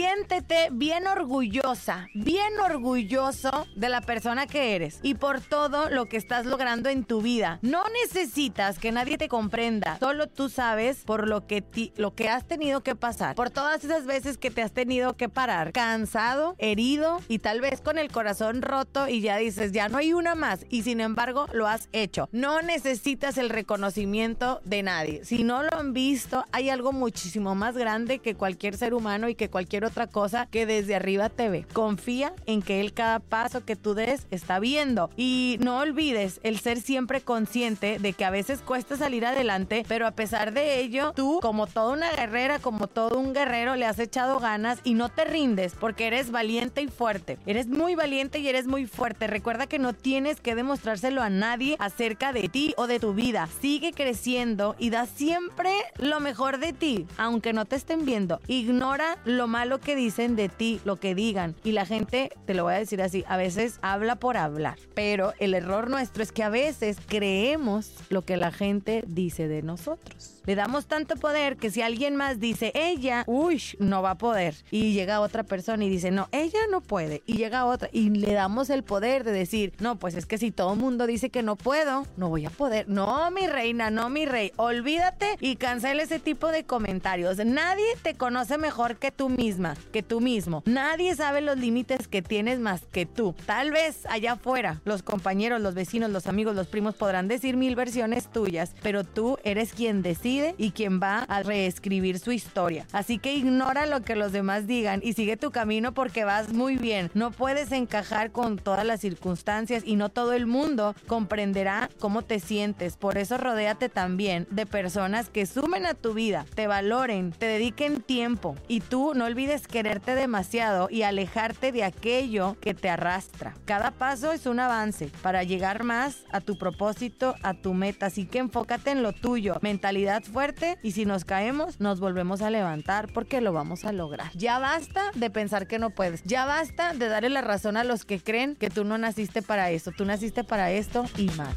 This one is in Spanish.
Siéntete bien orgullosa, bien orgulloso de la persona que eres y por todo lo que estás logrando en tu vida. No necesitas que nadie te comprenda, solo tú sabes por lo que, lo que has tenido que pasar, por todas esas veces que te has tenido que parar, cansado, herido y tal vez con el corazón roto y ya dices, ya no hay una más y sin embargo lo has hecho. No necesitas el reconocimiento de nadie. Si no lo han visto, hay algo muchísimo más grande que cualquier ser humano y que cualquier otra cosa que desde arriba te ve. Confía en que él cada paso que tú des está viendo. Y no olvides el ser siempre consciente de que a veces cuesta salir adelante, pero a pesar de ello, tú, como toda una guerrera, como todo un guerrero, le has echado ganas y no te rindes porque eres valiente y fuerte. Eres muy valiente y eres muy fuerte. Recuerda que no tienes que demostrárselo a nadie acerca de ti o de tu vida. Sigue creciendo y da siempre lo mejor de ti, aunque no te estén viendo. Ignora lo malo que dicen de ti, lo que digan. Y la gente, te lo voy a decir así, a veces habla por hablar. Pero el error nuestro es que a veces creemos lo que la gente dice de nosotros. Le damos tanto poder que si alguien más dice ella, uy, no va a poder. Y llega otra persona y dice, no, ella no puede. Y llega otra y le damos el poder de decir, no, pues es que si todo mundo dice que no puedo, no voy a poder. No, mi reina, no, mi rey. Olvídate y cancela ese tipo de comentarios. Nadie te conoce mejor que tú misma, que tú mismo. Nadie sabe los límites que tienes más que tú. Tal vez allá afuera, los compañeros, los vecinos, los amigos, los primos podrán decir mil versiones tuyas, pero tú eres quien decide y quien va a reescribir su historia. Así que ignora lo que los demás digan y sigue tu camino porque vas muy bien. No puedes encajar con todas las circunstancias y no todo el mundo comprenderá cómo te sientes. Por eso rodéate también de personas que sumen a tu vida, te valoren, te dediquen tiempo y tú no olvides quererte demasiado y alejarte de aquello que te arrastra. Cada paso es un avance para llegar más a tu propósito, a tu meta. Así que enfócate en lo tuyo. Mentalidad fuerte y si nos caemos nos volvemos a levantar porque lo vamos a lograr. Ya basta de pensar que no puedes. Ya basta de darle la razón a los que creen que tú no naciste para eso. Tú naciste para esto y más.